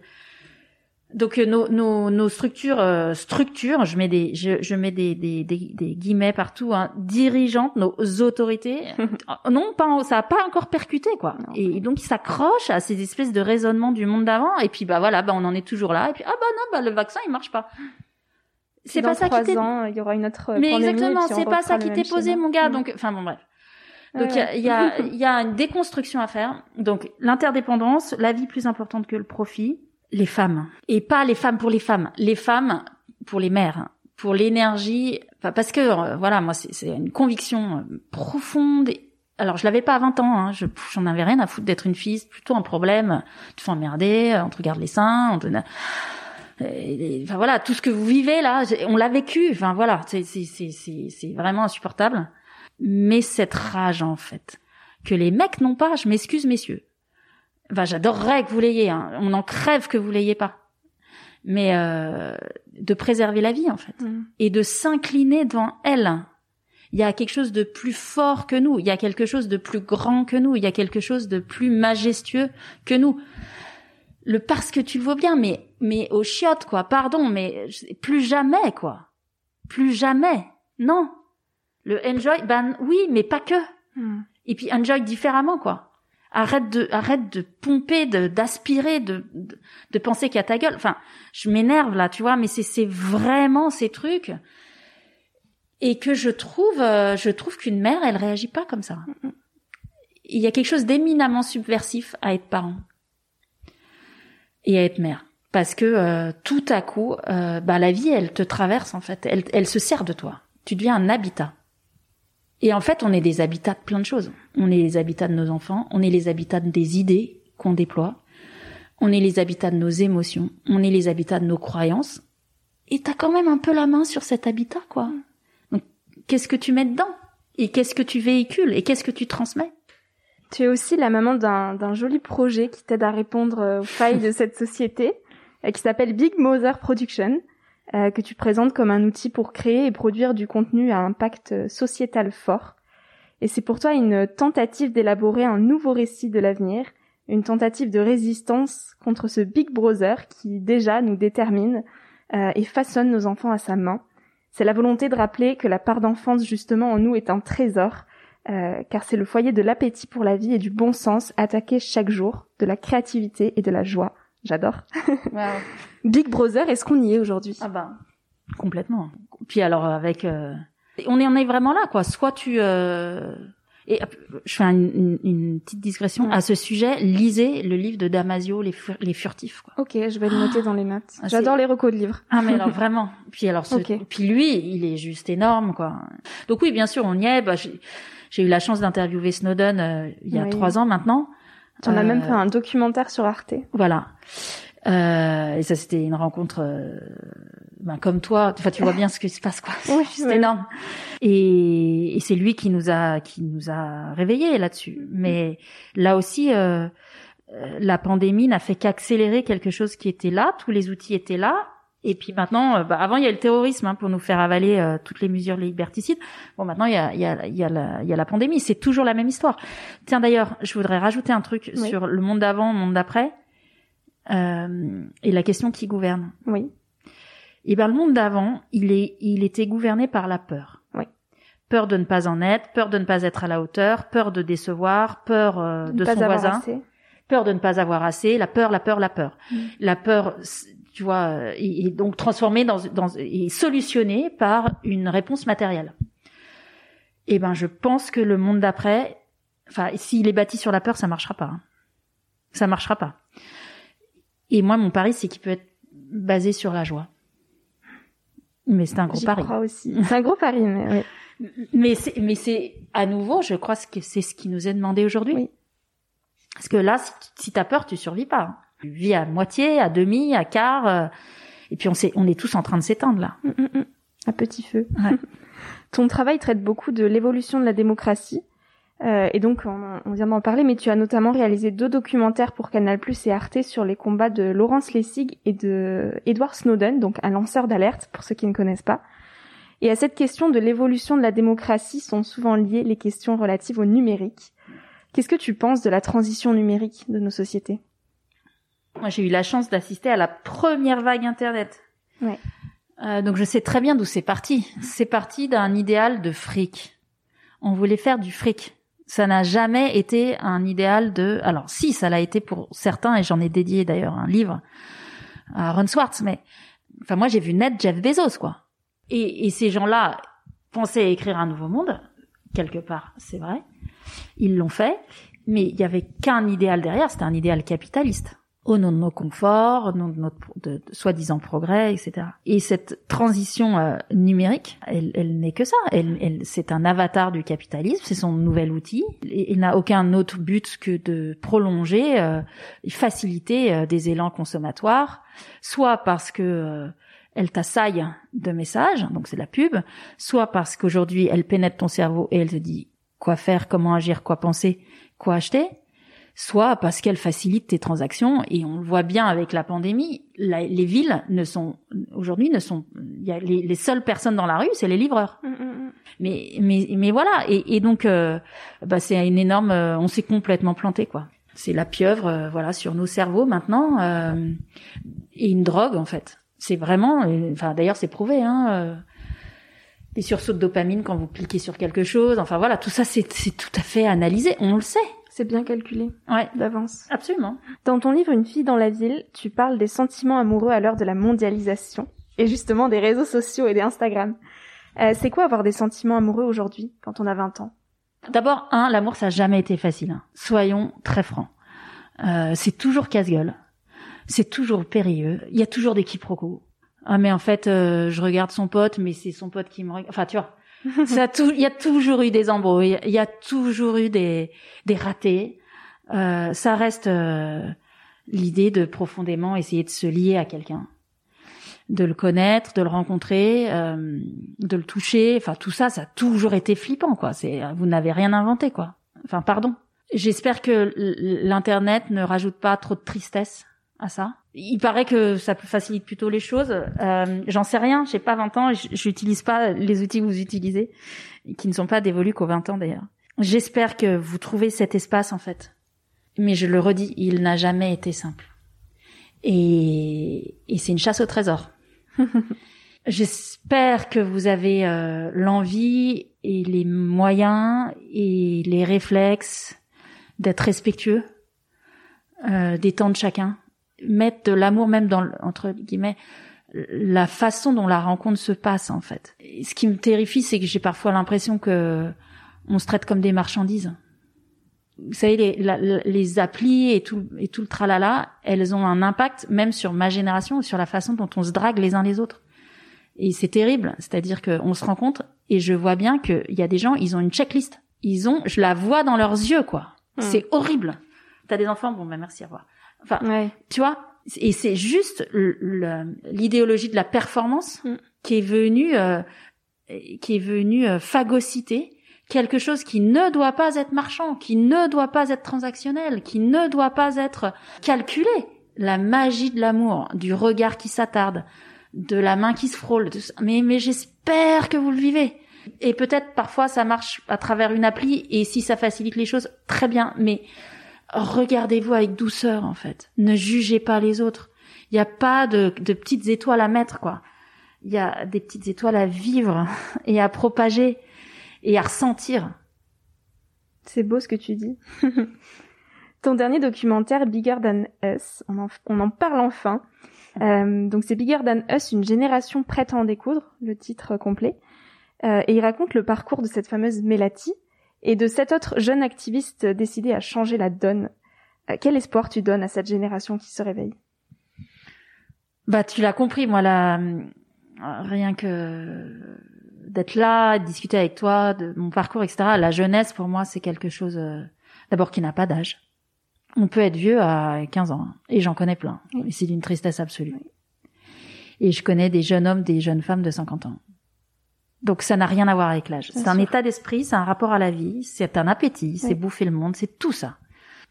Donc euh, nos, nos, nos structures euh, structures, je mets des je, je mets des, des, des, des guillemets partout, hein, dirigeantes, nos autorités, euh, non pas ça a pas encore percuté quoi. Non. Et donc ils s'accrochent à ces espèces de raisonnements du monde d'avant et puis bah voilà bah on en est toujours là et puis ah bah non bah le vaccin il marche pas. C'est pas ça qui t'est ans, il y aura une autre mais exactement, c'est pas ça qui t'est posé, mon gars. Mm. Donc, enfin bon, bref. Donc il y a, y a une déconstruction à faire. Donc l'interdépendance, la vie plus importante que le profit, les femmes et pas les femmes pour les femmes, les femmes pour les mères, pour l'énergie. Parce que euh, voilà, moi c'est une conviction euh, profonde. Alors je l'avais pas à 20 ans, hein, je j'en avais rien à foutre d'être une fille, c'est plutôt un problème. Tu te fais emmerder, on te regarde les seins, on enfin voilà, tout ce que vous vivez là, on l'a vécu. Enfin voilà, c'est vraiment insupportable. Mais cette rage en fait que les mecs n'ont pas, je m'excuse messieurs. Enfin, j'adorerais que vous l'ayez. Hein. On en crève que vous l'ayez pas. Mais euh, de préserver la vie en fait Mm. et de s'incliner devant elle. Il y a quelque chose de plus fort que nous. Il y a quelque chose de plus grand que nous. Il y a quelque chose de plus majestueux que nous. Le parce que tu le vois bien, mais mais au chiottes quoi. Pardon, mais plus jamais quoi. Plus jamais. Non. Le enjoy, ben oui, mais pas que. Mm. Et puis enjoy différemment quoi. Arrête de arrête de pomper, de d'aspirer, de, de de penser qu'il y a ta gueule. Enfin, je m'énerve là, tu vois, mais c'est c'est vraiment ces trucs et que je trouve euh, je trouve qu'une mère elle réagit pas comme ça. Il y a quelque chose d'éminemment subversif à être parent et à être mère parce que euh, tout à coup euh, bah la vie elle te traverse en fait, elle elle se sert de toi. Tu deviens un habitat. Et en fait, on est des habitats de plein de choses. On est les habitats de nos enfants, on est les habitats des idées qu'on déploie, on est les habitats de nos émotions, on est les habitats de nos croyances. Et t'as quand même un peu la main sur cet habitat, quoi. Donc, qu'est-ce que tu mets dedans? Et qu'est-ce que tu véhicules? Et qu'est-ce que tu transmets? Tu es aussi la maman d'un joli projet qui t'aide à répondre euh, aux failles de cette société, euh, qui s'appelle Big Mother Production, euh, que tu présentes comme un outil pour créer et produire du contenu à impact euh, sociétal fort. Et c'est pour toi une tentative d'élaborer un nouveau récit de l'avenir, une tentative de résistance contre ce Big Brother qui déjà nous détermine euh, et façonne nos enfants à sa main. C'est la volonté de rappeler que la part d'enfance justement en nous est un trésor euh, car c'est le foyer de l'appétit pour la vie et du bon sens attaqué chaque jour, de la créativité et de la joie. J'adore. Big Brother, est-ce qu'on y est aujourd'hui? Ah ben, complètement. Puis alors avec, euh, on en est vraiment là, quoi. Soit tu euh, et je fais une, une- une petite digression Ouais. à ce sujet. Lisez le livre de Damasio, les, fur- les furtifs. Quoi. Ok, je vais le noter dans les notes. Ah, J'adore les recos de livres. Ah mais alors vraiment. Puis alors, ce- puis lui, il est juste énorme, quoi. Donc oui, bien sûr, on y est. Bah, j'ai j'ai eu la chance d'interviewer Snowden euh, il y a Oui. trois ans maintenant. Tu en as Euh, même fait un documentaire sur Arte. Voilà. Euh, et ça, c'était une rencontre, euh, ben, comme toi. Enfin, tu vois bien ce qui se passe, quoi. C'est Oui, oui. énorme. Et, et c'est lui qui nous a, qui nous a réveillés là-dessus. Mais là aussi, euh, euh, la pandémie n'a fait qu'accélérer quelque chose qui était là. Tous les outils étaient là. Et puis maintenant, euh, bah, avant il y a le terrorisme hein, pour nous faire avaler euh, toutes les mesures liberticides. Bon, maintenant il y a, il y a, il y a, la, il y a la pandémie. C'est toujours la même histoire. Tiens d'ailleurs, je voudrais rajouter un truc Oui. sur le monde d'avant, le monde d'après, euh, et la question qui gouverne. Oui. Et ben le monde d'avant, il est, il était gouverné par la peur. Oui. Peur de ne pas en être, peur de ne pas être à la hauteur, peur de décevoir, peur euh, De de, son avoir voisin, assez. peur de ne pas avoir assez, la peur, la peur, la peur. Mm. La peur, tu vois, euh, est, est donc transformée dans, dans et solutionnée par une réponse matérielle. Et ben je pense que le monde d'après, enfin s'il est bâti sur la peur, ça marchera pas. hein. Ça marchera pas. Et moi mon pari c'est qu'il peut être basé sur la joie. Mais c'est un gros pari. crois aussi. C'est un gros pari, mais oui. Mais c'est, mais c'est à nouveau, je crois que c'est ce qui nous est demandé aujourd'hui. Oui. Parce que là, si, si t'as peur, tu survis pas. Vis à moitié, à demi, à quart, euh, et puis on sait, on est tous en train de s'éteindre là. Mm, mm, mm. À petit feu. Ouais. Ton travail traite beaucoup de l'évolution de la démocratie. Euh, et donc, on, on vient d'en parler, mais tu as notamment réalisé deux documentaires pour Canal Plus et Arte sur les combats de Laurence Lessig et de Edward Snowden, donc un lanceur d'alerte, pour ceux qui ne connaissent pas. Et à cette question de l'évolution de la démocratie sont souvent liées les questions relatives au numérique. Qu'est-ce que tu penses de la transition numérique de nos sociétés? Moi, j'ai eu la chance d'assister à la première vague Internet. Ouais. Euh, donc, je sais très bien d'où c'est parti. C'est parti d'un idéal de fric. On voulait faire du fric. Ça n'a jamais été un idéal de. Alors, si, ça l'a été pour certains, et j'en ai dédié d'ailleurs un livre à Ron Swartz. Mais enfin, moi, j'ai vu net Jeff Bezos, quoi. Et, et ces gens-là pensaient écrire un nouveau monde quelque part, c'est vrai. Ils l'ont fait, mais il y avait qu'un idéal derrière, c'était un idéal capitaliste. Au nom de nos conforts, au nom de notre de, de soi-disant progrès, etc. Et cette transition euh, numérique, elle, elle n'est que ça. Elle, elle, c'est un avatar du capitalisme, c'est son nouvel outil. Elle n'a aucun autre but que de prolonger, euh, faciliter euh, des élans consommatoires, soit parce que euh, elle t'assaille de messages, donc c'est la pub, soit parce qu'aujourd'hui elle pénètre ton cerveau et elle te dit quoi faire, comment agir, quoi penser, quoi acheter, soit parce qu'elle facilite tes transactions et on le voit bien avec la pandémie, la- les villes ne sont aujourd'hui ne sont y a les, les seules personnes dans la rue, c'est les livreurs. Mais mais mais voilà et, et donc euh, bah c'est une énorme euh, on s'est complètement planté quoi. C'est la pieuvre euh, voilà sur nos cerveaux maintenant euh, et une drogue en fait. C'est vraiment enfin d'ailleurs c'est prouvé hein euh, les sursauts de dopamine quand vous cliquez sur quelque chose. Enfin voilà, tout ça c'est tout à fait analysé, on le sait. C'est bien calculé Ouais, d'avance. absolument. Dans ton livre Une fille dans la ville, tu parles des sentiments amoureux à l'heure de la mondialisation et justement des réseaux sociaux et des Instagram. Euh, c'est quoi avoir des sentiments amoureux aujourd'hui quand on a 20 ans? D'abord, un, l'amour, ça n'a jamais été facile. hein. Soyons très francs. Euh, c'est toujours casse-gueule. C'est toujours périlleux. Il y a toujours des quiproquos. Ah, mais en fait, euh, je regarde son pote, mais c'est son pote qui me regarde. Enfin, tu vois. Ça il y a toujours eu des embrouilles. Il y a toujours eu des, des ratés. Euh, ça reste euh, l'idée de profondément essayer de se lier à quelqu'un de le connaître, de le rencontrer, euh, de le toucher. Enfin, tout ça, ça a toujours été flippant, quoi. C'est, vous n'avez rien inventé, quoi. Enfin, pardon. J'espère que l'internet ne rajoute pas trop de tristesse à ça. Il paraît que ça facilite plutôt les choses. Euh, J'en sais rien. J'ai pas 20 ans. J'utilise pas les outils que vous utilisez, qui ne sont pas dévolus qu'aux 20 ans d'ailleurs. J'espère que vous trouvez cet espace en fait. Mais je le redis, il n'a jamais été simple. Et, et c'est une chasse au trésor. J'espère que vous avez euh, l'envie et les moyens et les réflexes d'être respectueux euh, des temps de chacun, mettre de l'amour même dans entre guillemets la façon dont la rencontre se passe en fait. Et ce qui me terrifie, c'est que j'ai parfois l'impression que on se traite comme des marchandises. Vous savez, les, la- la- les applis et tout, et tout le tralala, elles ont un impact même sur ma génération, sur la façon dont on se drague les uns les autres. Et c'est terrible. C'est-à-dire qu'on se rencontre et je vois bien qu'il y a des gens, ils ont une checklist. Ils ont, je la vois dans leurs yeux, quoi. Hmm. C'est horrible. T'as des enfants, bon, bah merci, au revoir. Enfin, Ouais. tu vois, et c'est juste l'idéologie de la performance Mm. qui est venue, euh, qui est venue euh, phagocyter quelque chose qui ne doit pas être marchand, qui ne doit pas être transactionnel, qui ne doit pas être calculé. La magie de l'amour, du regard qui s'attarde, de la main qui se frôle. Mais, mais j'espère que vous le vivez. Et peut-être parfois ça marche à travers une appli et si ça facilite les choses, très bien. Mais regardez-vous avec douceur en fait. Ne jugez pas les autres. Il n'y a pas de, de petites étoiles à mettre quoi. Il y a des petites étoiles à vivre et à propager et à ressentir. C'est beau ce que tu dis. Ton dernier documentaire, Bigger Than Us, on en, on en parle enfin. Euh, donc c'est Bigger Than Us, une génération prête à en découdre, le titre complet. Euh, et il raconte le parcours de cette fameuse Melati et de cet autre jeune activiste décidé à changer la donne. Euh, quel espoir tu donnes à cette génération qui se réveille? Bah, tu l'as compris, moi, là, rien que d'être là, de discuter avec toi, de mon parcours, etc. La jeunesse, pour moi, c'est quelque chose, euh, d'abord, qui n'a pas d'âge. On peut être vieux à 15 ans, hein, et j'en connais plein. Et c'est d'une tristesse absolue. Et je connais des jeunes hommes, des jeunes femmes de 50 ans. Donc ça n'a rien à voir avec l'âge. C'est un état d'esprit, c'est un rapport à la vie, c'est un appétit, c'est bouffer le monde, c'est tout ça.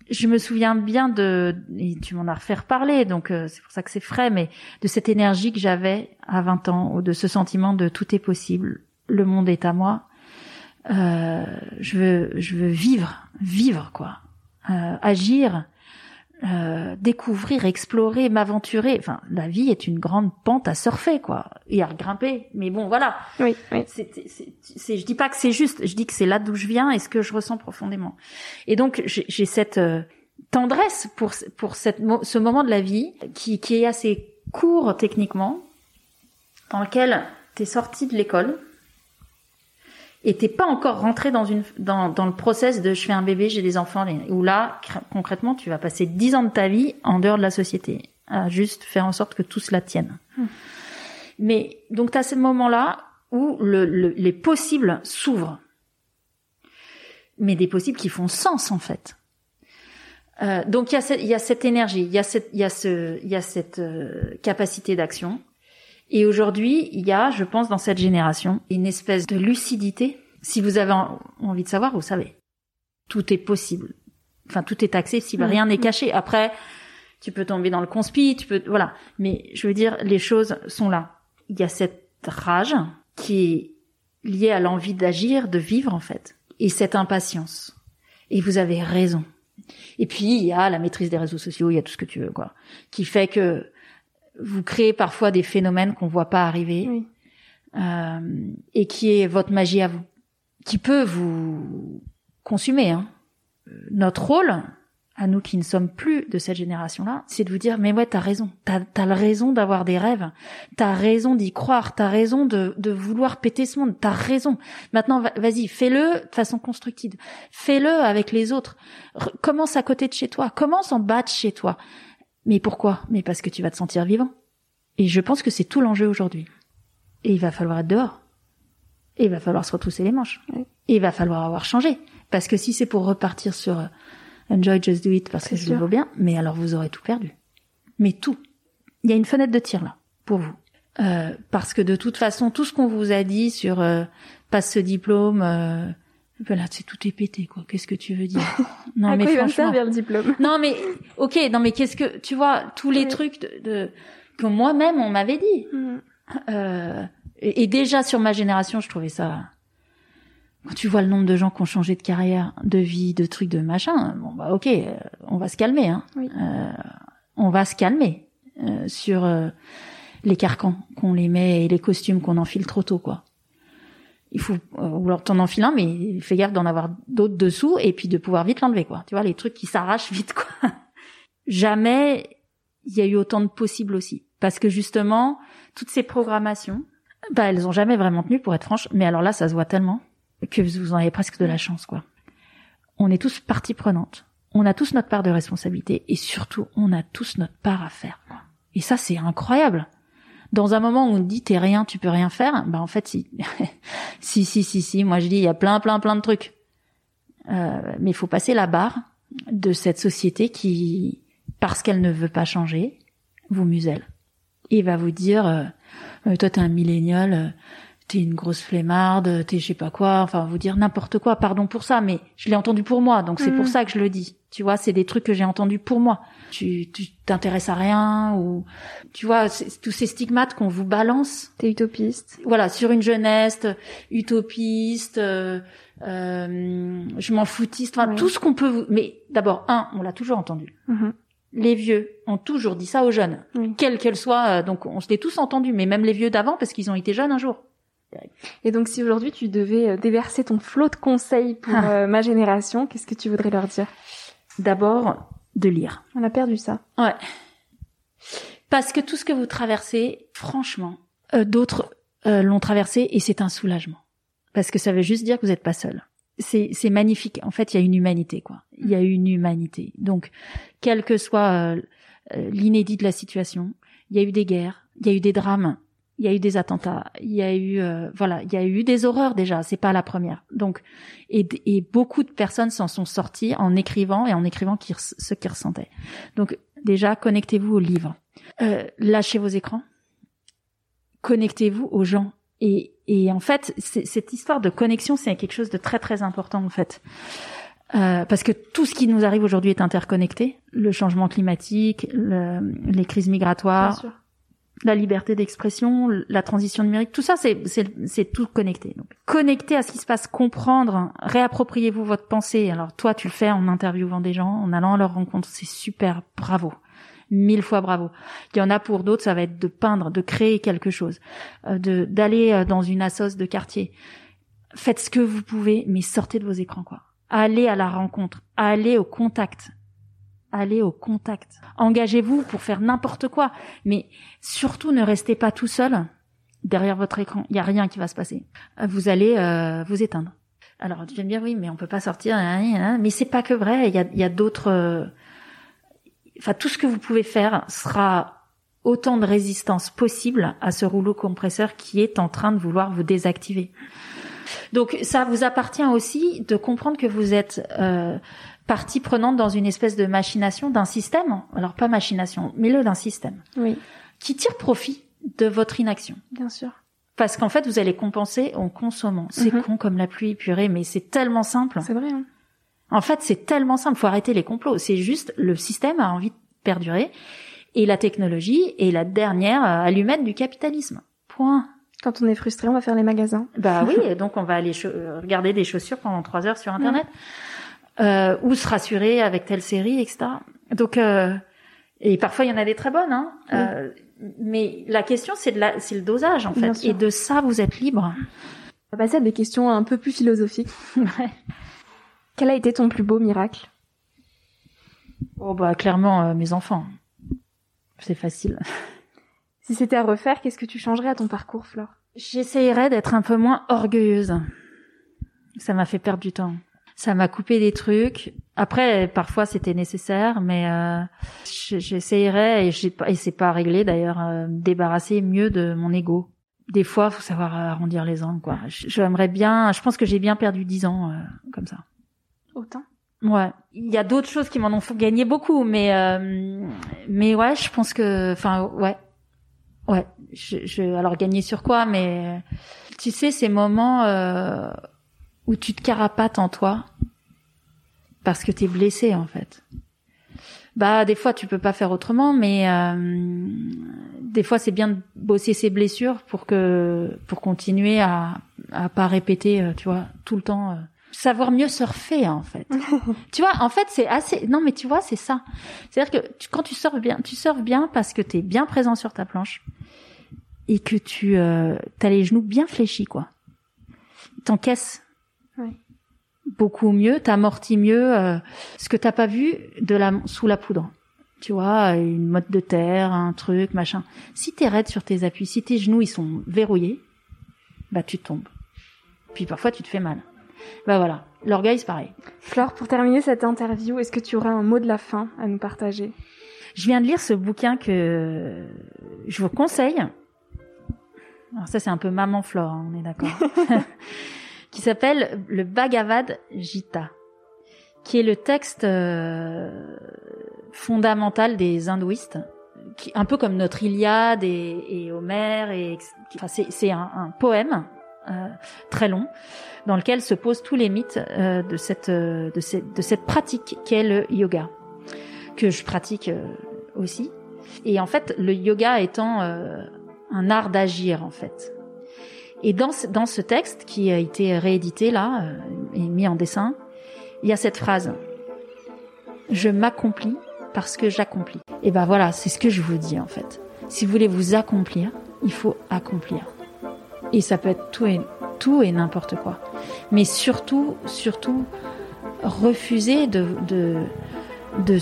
Je me souviens bien de, et tu m'en as refait parler, donc euh, c'est pour ça que c'est frais, mais de cette énergie que j'avais à 20 ans, ou de ce sentiment de tout est possible, le monde est à moi. Euh, je veux, je veux vivre, vivre quoi, euh, agir, euh, découvrir, explorer, m'aventurer. Enfin, la vie est une grande pente à surfer, quoi, et à grimper. Mais bon, voilà. Oui, oui. C'est, c'est, je dis pas que c'est juste. Je dis que c'est là d'où je viens et ce que je ressens profondément. Et donc, j'ai, cette euh, tendresse pour pour cette ce moment de la vie qui qui est assez court techniquement, dans lequel t'es sorti de l'école et t'es pas encore rentré dans une dans, dans le process de je fais un bébé, j'ai des enfants, où là concrètement tu vas passer dix ans de ta vie en dehors de la société à juste faire en sorte que tout cela tienne. Hmm. Mais donc t'as ce moment-là où le, les possibles s'ouvrent, mais des possibles qui font sens en fait. Euh, donc il y a cette, il y a cette énergie, il y a cette il y a ce il y a cette euh, capacité d'action et aujourd'hui, il y a, je pense, dans cette génération, une espèce de lucidité. Si vous avez envie de savoir, vous savez. Tout est possible. Enfin, tout est accessible. Rien n'est caché. Après, tu peux tomber dans le conspi, tu peux, voilà. Mais je veux dire, les choses sont là. Il y a cette rage qui est liée à l'envie d'agir, de vivre, en fait. Et cette impatience. Et vous avez raison. Et puis, il y a la maîtrise des réseaux sociaux, il y a tout ce que tu veux, quoi. Qui fait que vous créez parfois des phénomènes qu'on voit pas arriver euh, et qui est votre magie à vous, qui peut vous consumer. Hein. Notre rôle, à nous qui ne sommes plus de cette génération-là, c'est de vous dire mais ouais t'as raison, t'as as raison d'avoir des rêves, t'as raison d'y croire, t'as raison de, de vouloir péter ce monde, t'as raison. Maintenant vas-y fais-le de façon constructive, fais-le avec les autres, commence à côté de chez toi, commence en bas de chez toi. Mais pourquoi? Mais parce que tu vas te sentir vivant. Et je pense que c'est tout l'enjeu aujourd'hui. Et il va falloir être dehors. Et il va falloir se retrousser les manches. Et il va falloir avoir changé. Parce que si c'est pour repartir sur euh, Enjoy, just do it parce que je le veux bien, mais alors vous aurez tout perdu. Mais tout. Il y a une fenêtre de tir là, pour vous. Euh, parce que de toute façon, tout ce qu'on vous a dit sur euh, passe ce diplôme, euh, voilà, c'est tout est pété quoi. Qu'est-ce que tu veux dire Non à mais quoi franchement. Il va le diplôme? Non mais ok, non mais qu'est-ce que tu vois tous les trucs de, de que moi-même on m'avait dit. Mm. Euh, et, déjà sur ma génération, je trouvais ça. Quand tu vois le nombre de gens qui ont changé de carrière, de vie, de trucs, de machin, bon bah ok, euh, on va se calmer. Hein. Euh, on va se calmer euh, sur euh, les carcans qu'on les met et les costumes qu'on enfile trop tôt quoi il faut vouloir t'en enfiler un, mais fais gaffe d'en avoir d'autres dessous et puis de pouvoir vite l'enlever, quoi. Tu vois, les trucs qui s'arrachent vite, quoi. Jamais il y a eu autant de possibles aussi. Parce que justement, toutes ces programmations, bah, elles ont jamais vraiment tenu, pour être franche. Mais alors là, ça se voit tellement que vous en avez presque de la chance, quoi. On est tous partie prenante. On a tous notre part de responsabilité et surtout, on a tous notre part à faire, quoi. Et ça, c'est incroyable dans un moment où on dit t'es rien, tu peux rien faire, bah en fait si, si si si si, moi je dis il y a plein plein plein de trucs, euh, mais il faut passer la barre de cette société qui, parce qu'elle ne veut pas changer, vous muselle et va vous dire euh, euh toi t'es un millénial, euh, t'es une grosse flemmarde, t'es je sais pas quoi, enfin vous dire n'importe quoi, pardon pour ça, mais je l'ai entendu pour moi, donc c'est pour mm. ça que je le dis. Tu vois, c'est des trucs que j'ai entendus pour moi. Tu t'intéresses à rien ou tu vois tous ces stigmates qu'on vous balance. T'es utopiste. Voilà, sur une jeunesse utopiste, euh, euh, je m'en foutiste, enfin tout ce qu'on peut vous. Mais d'abord, un, on l'a toujours entendu. Mm-hmm. Les vieux ont toujours dit ça aux jeunes, quelle qu'elle soit. Euh, donc on se l'est tous entendu, mais même les vieux d'avant parce qu'ils ont été jeunes un jour. Et donc, si aujourd'hui tu devais euh, déverser ton flot de conseils pour ah. euh, ma génération, qu'est-ce que tu voudrais leur dire? D'abord, de lire. On a perdu ça. Ouais. Parce que tout ce que vous traversez, franchement, euh, d'autres l'ont traversé et c'est un soulagement. Parce que ça veut juste dire que vous n'êtes pas seul. C'est, c'est magnifique. En fait, il y a une humanité, quoi. Il y a une humanité. Donc, quel que soit euh, l'inédit de la situation. Il y a eu des guerres, il y a eu des drames, il y a eu des attentats, il y a eu euh, voilà, il y a eu des horreurs déjà. C'est pas la première. Donc et, et beaucoup de personnes s'en sont sorties en écrivant et en écrivant ce qu'ils ressentaient. Donc déjà connectez-vous aux livres, euh, lâchez vos écrans, connectez-vous aux gens. Et, et en fait, cette histoire de connexion, c'est quelque chose de très très important en fait. Euh, parce que tout ce qui nous arrive aujourd'hui est interconnecté. Le changement climatique, le, les crises migratoires, la liberté d'expression, la transition numérique, tout ça, c'est tout connecté. Donc, connecté à ce qui se passe, comprendre, réappropriez-vous votre pensée. Alors toi, tu le fais en interviewant des gens, en allant à leur rencontre, c'est super, bravo. Mille fois bravo. Il y en a pour d'autres, ça va être de peindre, de créer quelque chose, euh, de d'aller euh, dans une assoce de quartier. Faites ce que vous pouvez, mais sortez de vos écrans, quoi allez à la rencontre, allez au contact. Allez au contact. Engagez-vous pour faire n'importe quoi, mais surtout ne restez pas tout seul derrière votre écran. Il y a rien qui va se passer. Vous allez euh, vous éteindre. Alors tu viens de oui, mais on peut pas sortir. Hein, hein, hein. Mais c'est pas que vrai. Il y a, y a d'autres. Euh, enfin, tout ce que vous pouvez faire sera autant de résistance possible à ce rouleau compresseur qui est en train de vouloir vous désactiver. Donc ça vous appartient aussi de comprendre que vous êtes euh, partie prenante dans une espèce de machination d'un système. Alors pas machination, mais le d'un système. Oui. Qui tire profit de votre inaction. Bien sûr. Parce qu'en fait, vous allez compenser en consommant. C'est mhm. con comme la pluie purée, mais c'est tellement simple. C'est vrai. Hein. En fait, c'est tellement simple. Faut arrêter les complots. C'est juste le système a envie de perdurer et la technologie est la dernière euh, allumette du capitalisme. Point. Quand on est frustré, on va faire les magasins. Bah oui, donc on va aller regarder des chaussures pendant trois heures sur Internet, euh, ou se rassurer avec telle série, etc. Donc, euh, et parfois il y en a des très bonnes, hein. Euh, mais la question c'est de la, c'est le dosage en fait, et de ça vous êtes libre. On va passer à des questions un peu plus philosophiques. ouais. Quel a été ton plus beau miracle? Oh bah clairement euh, mes enfants. C'est facile. Si c'était à refaire, qu'est-ce que tu changerais à ton parcours, Flore? J'essayerais d'être un peu moins orgueilleuse. Ça m'a fait perdre du temps. Ça m'a coupé des trucs. Après, parfois c'était nécessaire, mais euh, j'essayerais et, et c'est pas réglé d'ailleurs, euh, débarrasser mieux de mon ego. Des fois, faut savoir arrondir les angles, quoi. J'aimerais bien. Je pense que j'ai bien perdu dix ans euh, comme ça. Autant. Ouais. Il y a d'autres choses qui m'en ont fait gagner beaucoup, mais euh, mais ouais, je pense que, enfin, ouais, Ouais, je, je, alors gagner sur quoi Mais tu sais ces moments euh, où tu te carapates en toi parce que t'es blessé en fait. Bah des fois tu peux pas faire autrement, mais euh, des fois c'est bien de bosser ses blessures pour que pour continuer à à pas répéter, euh, tu vois, tout le temps. Euh, savoir mieux surfer en fait. tu vois, en fait, c'est assez non mais tu vois, c'est ça. C'est-à-dire que quand tu surfes bien, tu surfes bien parce que tu es bien présent sur ta planche et que tu euh, as les genoux bien fléchis quoi. T'encaisses. Beaucoup mieux, t'amortis mieux euh, ce que t'as pas vu de la sous la poudre. Tu vois, une mode de terre, un truc, machin. Si t'es raide sur tes appuis, si tes genoux ils sont verrouillés, bah tu tombes. Puis parfois tu te fais mal. Bah voilà, l'orgueil c'est pareil. Flore, pour terminer cette interview, est-ce que tu aurais un mot de la fin à nous partager? Je viens de lire ce bouquin que je vous conseille. Alors ça c'est un peu maman Flore, hein, on est d'accord. qui s'appelle le Bhagavad Gita, qui est le texte euh, fondamental des hindouistes, qui, un peu comme notre Iliade et, et Homère. Et, enfin, c'est un, un poème euh, très long, dans lequel se posent tous les mythes euh, de, cette, euh, de, cette, de cette pratique qu'est le yoga, que je pratique aussi. Et en fait, le yoga étant un art d'agir, en fait. Et dans ce, dans ce texte, qui a été réédité là, et mis en dessin, il y a cette phrase. Je m'accomplis parce que j'accomplis. Et ben voilà, c'est ce que je vous dis en fait. Si vous voulez vous accomplir, il faut accomplir. Et ça peut être tout et, tout et n'importe quoi. Mais surtout, surtout, refuser de, de, de,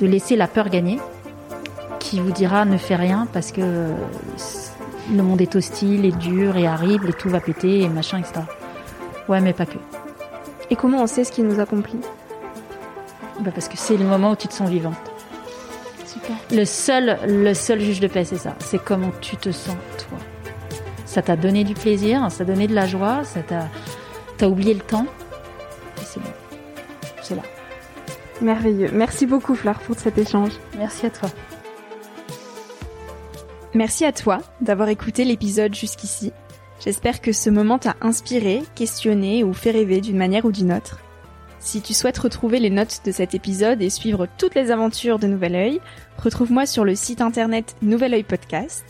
de, laisser la peur gagner, qui vous dira ne fais rien parce que le monde est hostile et dur et aride et tout va péter et machin, etc. Ouais, mais pas que. Et comment on sait ce qui nous accomplit? Bah Parce que c'est le moment où tu te sens vivante. Super. Le seul, le seul juge de paix, c'est ça. C'est comment tu te sens, toi. Ça t'a donné du plaisir, ça t'a donné de la joie, ça t'a, t'as oublié le temps. Et c'est bon. C'est là. Merveilleux. Merci beaucoup, Fleur, pour cet échange. Merci à toi. Merci à toi d'avoir écouté l'épisode jusqu'ici. J'espère que ce moment t'a inspiré, questionné ou fait rêver d'une manière ou d'une autre. Si tu souhaites retrouver les notes de cet épisode et suivre toutes les aventures de Nouvel Oeil, retrouve-moi sur le site internet Nouvel Oeil Podcast.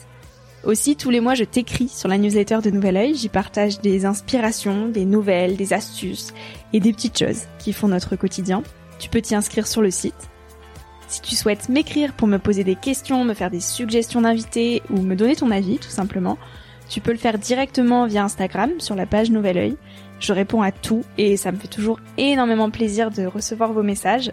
Aussi, tous les mois, je t'écris sur la newsletter de Nouvel Oeil. J'y partage des inspirations, des nouvelles, des astuces et des petites choses qui font notre quotidien. Tu peux t'y inscrire sur le site. Si tu souhaites m'écrire pour me poser des questions, me faire des suggestions d'invités ou me donner ton avis, tout simplement, tu peux le faire directement via Instagram sur la page Nouvel Oeil. Je réponds à tout et ça me fait toujours énormément plaisir de recevoir vos messages.